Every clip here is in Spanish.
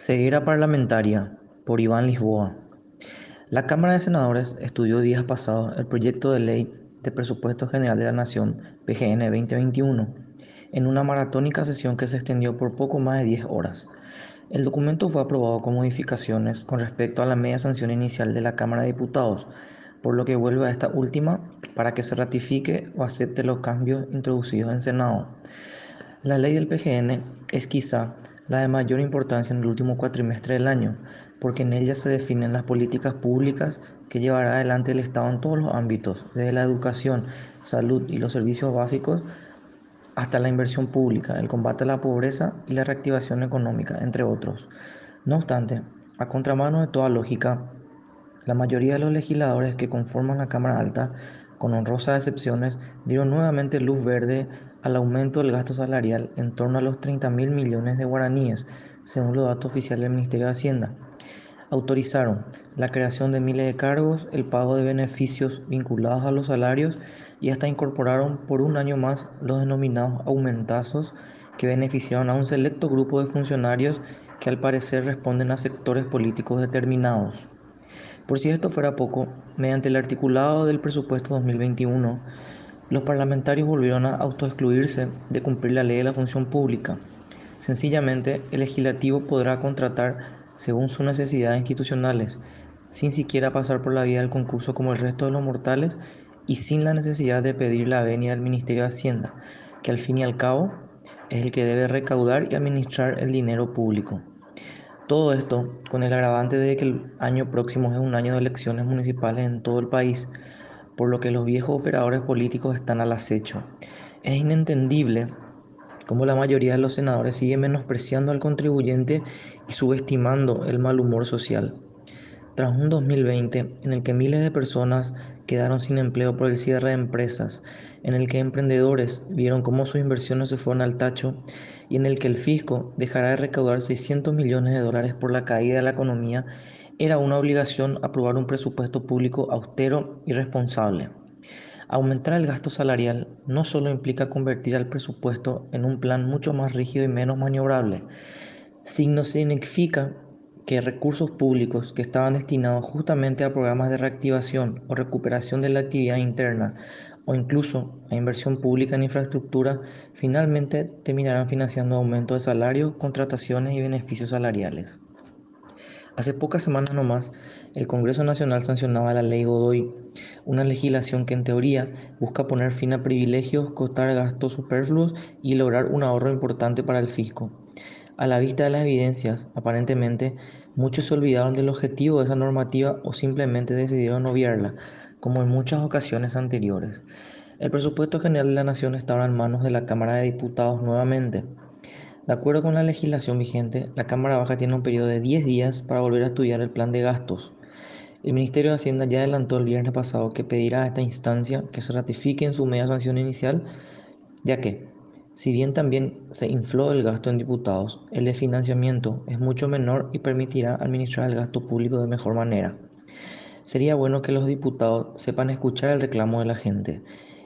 Ceguera parlamentaria por Iván Lisboa. La Cámara de Senadores estudió días pasados el proyecto de ley de Presupuesto General de la Nación, PGN 2021, en una maratónica sesión que se extendió por poco más de 10 horas. El documento fue aprobado con modificaciones con respecto a la media sanción inicial de la Cámara de Diputados, por lo que vuelve a esta última para que se ratifique o acepte los cambios introducidos en Senado. La ley del PGN es quizá la de mayor importancia en el último cuatrimestre del año, porque en ella se definen las políticas públicas que llevará adelante el Estado en todos los ámbitos, desde la educación, salud y los servicios básicos hasta la inversión pública, el combate a la pobreza y la reactivación económica, entre otros. No obstante, a contramano de toda lógica, la mayoría de los legisladores que conforman la Cámara Alta, con honrosas excepciones, dieron nuevamente luz verde al aumento del gasto salarial en torno a los 30 mil millones de guaraníes, según los datos oficiales del Ministerio de Hacienda. Autorizaron la creación de miles de cargos, el pago de beneficios vinculados a los salarios y hasta incorporaron por un año más los denominados aumentazos que beneficiaron a un selecto grupo de funcionarios que al parecer responden a sectores políticos determinados. Por si esto fuera poco, mediante el articulado del presupuesto 2021, los parlamentarios volvieron a autoexcluirse de cumplir la ley de la función pública. Sencillamente, el legislativo podrá contratar según sus necesidades institucionales, sin siquiera pasar por la vía del concurso como el resto de los mortales y sin la necesidad de pedir la venia del Ministerio de Hacienda, que al fin y al cabo es el que debe recaudar y administrar el dinero público. Todo esto con el agravante de que el año próximo es un año de elecciones municipales en todo el país, por lo que los viejos operadores políticos están al acecho. Es inentendible cómo la mayoría de los senadores sigue menospreciando al contribuyente y subestimando el mal humor social. Tras un 2020 en el que miles de personas quedaron sin empleo por el cierre de empresas, en el que emprendedores vieron cómo sus inversiones se fueron al tacho y en el que el fisco dejará de recaudar 600 millones de dólares por la caída de la economía, era una obligación aprobar un presupuesto público austero y responsable. Aumentar el gasto salarial no solo implica convertir al presupuesto en un plan mucho más rígido y menos maniobrable, sino significa que recursos públicos que estaban destinados justamente a programas de reactivación o recuperación de la actividad interna o incluso a inversión pública en infraestructura, finalmente terminarán financiando aumentos de salarios, contrataciones y beneficios salariales. Hace pocas semanas nomás, el Congreso Nacional sancionaba la ley Godoy, una legislación que en teoría busca poner fin a privilegios, costar gastos superfluos y lograr un ahorro importante para el fisco. A la vista de las evidencias, aparentemente, muchos se olvidaron del objetivo de esa normativa o simplemente decidieron obviarla, como en muchas ocasiones anteriores. El presupuesto general de la Nación estaba en manos de la Cámara de Diputados nuevamente. De acuerdo con la legislación vigente, la Cámara Baja tiene un periodo de 10 días para volver a estudiar el plan de gastos. El Ministerio de Hacienda ya adelantó el viernes pasado que pedirá a esta instancia que se ratifique en su media sanción inicial, ya que, si bien también se infló el gasto en diputados, el de financiamiento es mucho menor y permitirá administrar el gasto público de mejor manera. Sería bueno que los diputados sepan escuchar el reclamo de la gente.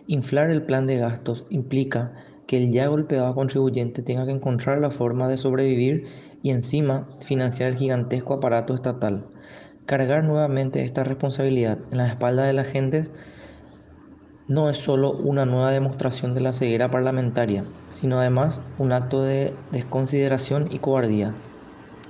Inflar el plan de gastos implica que el ya golpeado contribuyente tenga que encontrar la forma de sobrevivir y encima financiar el gigantesco aparato estatal. Cargar nuevamente esta responsabilidad en la espalda de la gente no es solo una nueva demostración de la ceguera parlamentaria, sino además un acto de desconsideración y cobardía.